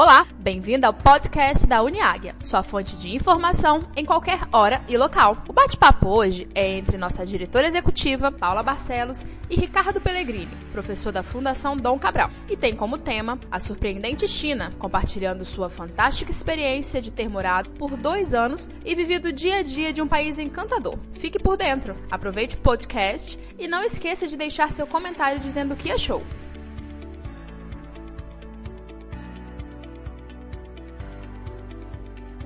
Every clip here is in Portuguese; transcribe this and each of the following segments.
Olá, bem-vindo ao podcast da Uniáguia, sua fonte de informação em qualquer hora e local. O bate-papo hoje é entre nossa diretora executiva, Paula Barcelos, e Ricardo Pellegrini, professor da Fundação Dom Cabral, e tem como tema a surpreendente China, compartilhando sua fantástica experiência de ter morado por dois anos e vivido o dia a dia de um país encantador. Fique por dentro, aproveite o podcast e não esqueça de deixar seu comentário dizendo o que achou.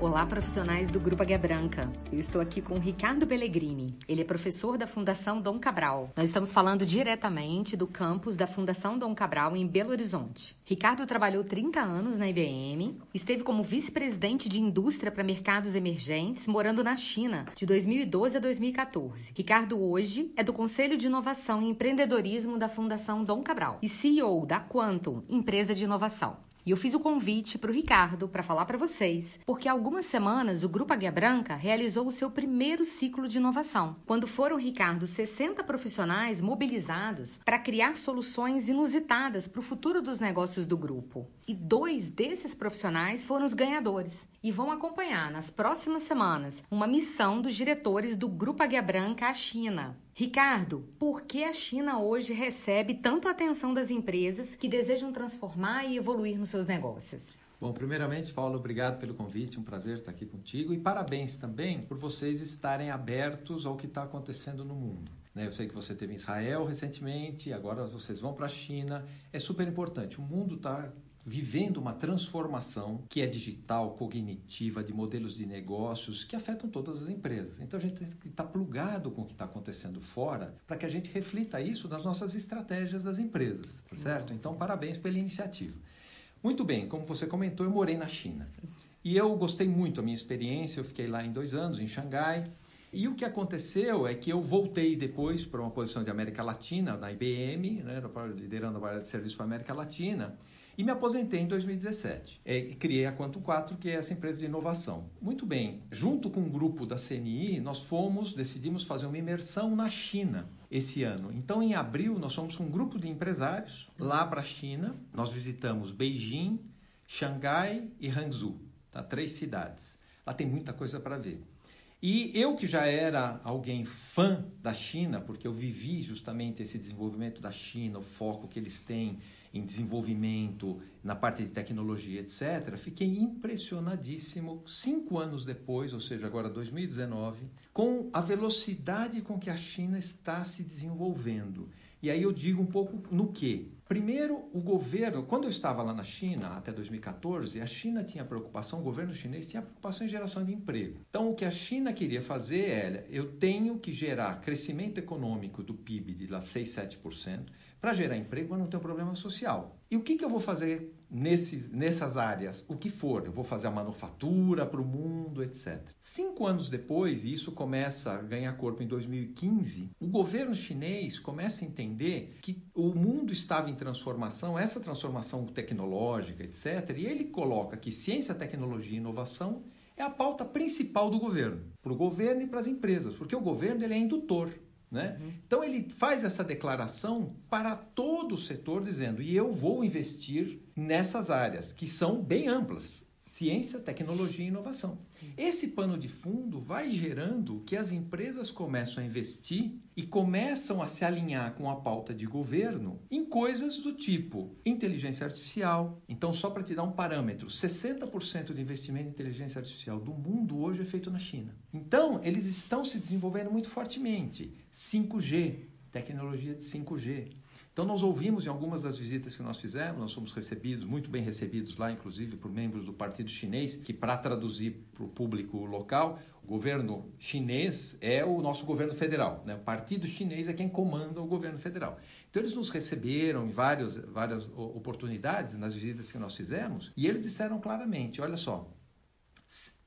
Olá, profissionais do Grupo Águia Branca. Eu estou aqui com Ricardo Pellegrini. Ele é professor da Fundação Dom Cabral. Nós estamos falando diretamente do campus da Fundação Dom Cabral em Belo Horizonte. Ricardo trabalhou 30 anos na IBM, esteve como vice-presidente de indústria para mercados emergentes, morando na China, de 2012 a 2014. Ricardo hoje é do Conselho de Inovação e Empreendedorismo da Fundação Dom Cabral e CEO da Quantum, empresa de inovação. E eu fiz o convite para o Ricardo para falar para vocês, porque há algumas semanas o Grupo Águia Branca realizou o seu primeiro ciclo de inovação, quando foram, Ricardo, 60 profissionais mobilizados para criar soluções inusitadas para o futuro dos negócios do grupo. E dois desses profissionais foram os ganhadores e vão acompanhar nas próximas semanas uma missão dos diretores do Grupo Águia Branca à China. Ricardo, por que a China hoje recebe tanto atenção das empresas que desejam transformar e evoluir nos seus negócios? Bom, primeiramente, Paulo, obrigado pelo convite, um prazer estar aqui contigo e parabéns também por vocês estarem abertos ao que está acontecendo no mundo. Né? Eu sei que você teve em Israel recentemente, agora vocês vão para a China. É super importante. O mundo está vivendo uma transformação que é digital, cognitiva, de modelos de negócios que afetam todas as empresas. Então a gente tem que estar plugado com o que está acontecendo fora para que a gente reflita isso nas nossas estratégias das empresas, tá certo? Então parabéns pela iniciativa. Muito bem, como você comentou, eu morei na China. E eu gostei muito da minha experiência, eu fiquei lá em dois anos, em Xangai. E o que aconteceu é que eu voltei depois para uma posição de América Latina, na IBM, né, liderando a área de serviço para a América Latina. E me aposentei em 2017. É, criei a Quanto 4, que é essa empresa de inovação. Muito bem, junto com um grupo da CNI, nós fomos, decidimos fazer uma imersão na China esse ano. Então, em abril, nós fomos com um grupo de empresários lá para a China. Nós visitamos Beijing, Xangai e Hangzhou, tá? três cidades. Lá tem muita coisa para ver. E eu que já era alguém fã da China, porque eu vivi justamente esse desenvolvimento da China, o foco que eles têm em desenvolvimento, na parte de tecnologia, etc., fiquei impressionadíssimo cinco anos depois, ou seja, agora 2019, com a velocidade com que a China está se desenvolvendo. E aí eu digo um pouco no que. Primeiro, o governo, quando eu estava lá na China, até 2014, a China tinha preocupação, o governo chinês tinha preocupação em geração de emprego. Então, o que a China queria fazer era, eu tenho que gerar crescimento econômico do PIB de lá 6, 7%, para gerar emprego, eu não tenho problema social. E o que, que eu vou fazer nesse, nessas áreas? O que for. Eu vou fazer a manufatura para o mundo, etc. Cinco anos depois, e isso começa a ganhar corpo em 2015, o governo chinês começa a entender que o mundo estava em transformação, essa transformação tecnológica, etc. E ele coloca que ciência, tecnologia e inovação é a pauta principal do governo, para o governo e para as empresas, porque o governo ele é indutor. Né? Uhum. Então ele faz essa declaração para todo o setor, dizendo: e eu vou investir nessas áreas, que são bem amplas ciência, tecnologia e inovação. Esse pano de fundo vai gerando que as empresas começam a investir e começam a se alinhar com a pauta de governo em coisas do tipo inteligência artificial. Então, só para te dar um parâmetro, 60% do investimento em inteligência artificial do mundo hoje é feito na China. Então, eles estão se desenvolvendo muito fortemente. 5G, tecnologia de 5G, então, nós ouvimos em algumas das visitas que nós fizemos, nós fomos recebidos, muito bem recebidos lá, inclusive por membros do Partido Chinês, que, para traduzir para o público local, o governo chinês é o nosso governo federal. Né? O Partido Chinês é quem comanda o governo federal. Então, eles nos receberam em várias, várias oportunidades nas visitas que nós fizemos e eles disseram claramente: olha só,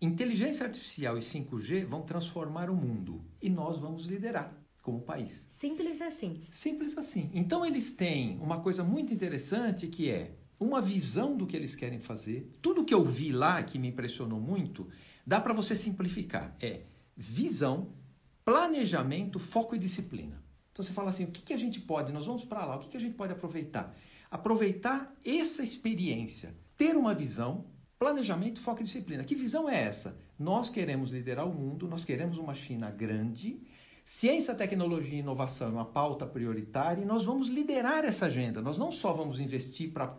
inteligência artificial e 5G vão transformar o mundo e nós vamos liderar como país. Simples assim. Simples assim. Então eles têm uma coisa muito interessante que é uma visão do que eles querem fazer. Tudo que eu vi lá que me impressionou muito, dá para você simplificar. É visão, planejamento, foco e disciplina. Então você fala assim, o que, que a gente pode, nós vamos para lá, o que, que a gente pode aproveitar? Aproveitar essa experiência ter uma visão, planejamento, foco e disciplina. Que visão é essa? Nós queremos liderar o mundo, nós queremos uma China grande. Ciência, tecnologia e inovação é uma pauta prioritária e nós vamos liderar essa agenda. Nós não só vamos investir para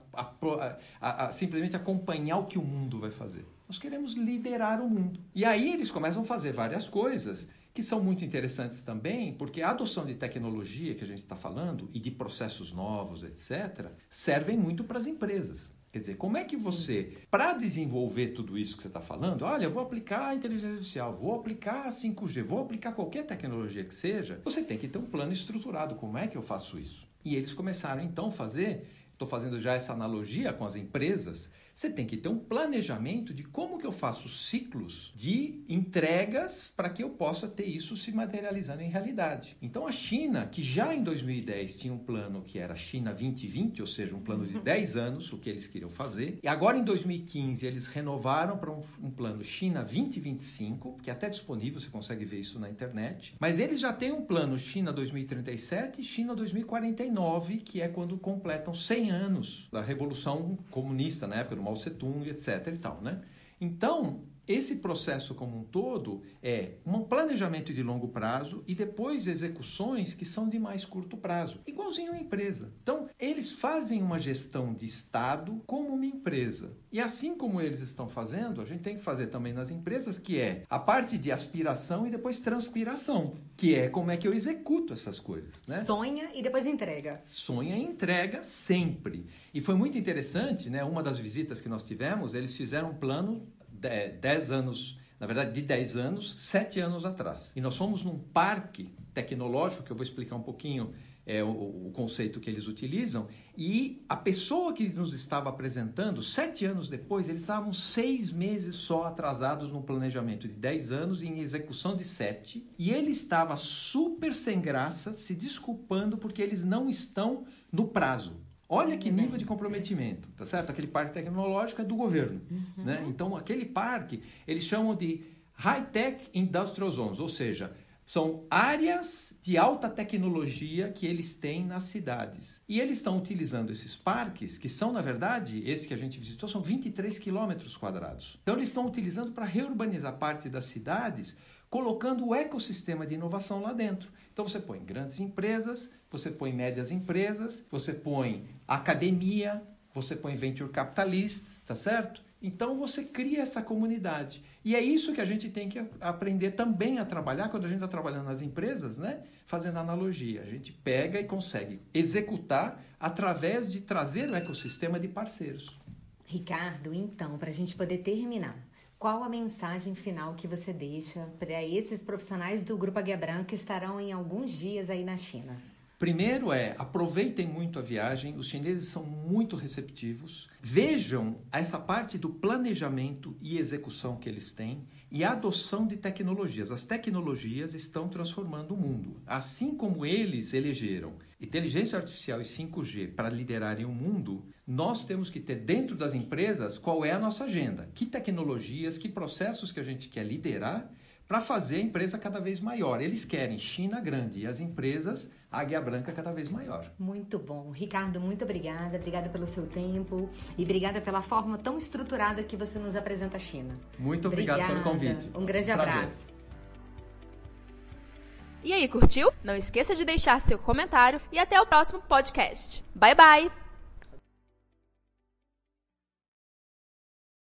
simplesmente acompanhar o que o mundo vai fazer. Nós queremos liderar o mundo. E aí eles começam a fazer várias coisas que são muito interessantes também, porque a adoção de tecnologia que a gente está falando e de processos novos, etc., servem muito para as empresas. Quer dizer, como é que você, para desenvolver tudo isso que você está falando, olha, eu vou aplicar a inteligência artificial, vou aplicar a 5G, vou aplicar qualquer tecnologia que seja, você tem que ter um plano estruturado. Como é que eu faço isso? E eles começaram então a fazer, estou fazendo já essa analogia com as empresas, você tem que ter um planejamento de como que eu faço ciclos de entregas para que eu possa ter isso se materializando em realidade. Então a China, que já em 2010 tinha um plano que era China 2020, ou seja, um plano de 10 uhum. anos, o que eles queriam fazer, e agora em 2015 eles renovaram para um, um plano China 2025, que é até disponível, você consegue ver isso na internet, mas eles já têm um plano China 2037 e China 2049, que é quando completam 100 anos da Revolução Comunista, na época do Mao Tse Tung, etc. e tal, né? Então, esse processo como um todo é um planejamento de longo prazo e depois execuções que são de mais curto prazo, igualzinho a empresa. Então, eles fazem uma gestão de Estado como uma empresa. E assim como eles estão fazendo, a gente tem que fazer também nas empresas, que é a parte de aspiração e depois transpiração, que é como é que eu executo essas coisas. Né? Sonha e depois entrega. Sonha e entrega sempre. E foi muito interessante, né? Uma das visitas que nós tivemos, eles fizeram um plano 10 anos, na verdade, de 10 anos, 7 anos atrás. E nós fomos num parque tecnológico, que eu vou explicar um pouquinho é, o, o, conceito que eles utilizam, e a pessoa que nos estava apresentando, sete anos depois, eles estavam seis meses só atrasados no planejamento de 10 anos e em execução de sete, e ele estava super sem graça, se desculpando porque eles não estão no prazo. Olha que nível de comprometimento, tá certo? Aquele parque tecnológico é do governo, uhum. né? Então, aquele parque, eles chamam de High-Tech Industrial Zones, ou seja, são áreas de alta tecnologia que eles têm nas cidades. E eles estão utilizando esses parques, que são, na verdade, esse que a gente visitou, são 23 quilômetros quadrados. Então, eles estão utilizando para reurbanizar parte das cidades, colocando o ecossistema de inovação lá dentro. Então, você põe grandes empresas, você põe médias empresas, você põe academia, você põe venture capitalists, tá certo? Então você cria essa comunidade. E é isso que a gente tem que aprender também a trabalhar quando a gente está trabalhando nas empresas, né? Fazendo analogia. A gente pega e consegue executar através de trazer um ecossistema de parceiros. Ricardo, então, para a gente poder terminar, qual a mensagem final que você deixa para esses profissionais do Grupo Águia Branca que estarão em alguns dias aí na China? Primeiro é, aproveitem muito a viagem, os chineses são muito receptivos. Vejam essa parte do planejamento e execução que eles têm e a adoção de tecnologias. As tecnologias estão transformando o mundo. Assim como eles elegeram inteligência artificial e 5G para liderarem o mundo, nós temos que ter dentro das empresas qual é a nossa agenda, que tecnologias, que processos que a gente quer liderar para fazer a empresa cada vez maior. Eles querem China grande e as empresas Águia Branca cada vez maior. Muito bom. Ricardo, muito obrigada. Obrigada pelo seu tempo e obrigada pela forma tão estruturada que você nos apresenta a China. Muito obrigado obrigada. pelo convite. Um grande Prazer. abraço. E aí, curtiu? Não esqueça de deixar seu comentário e até o próximo podcast. Bye bye!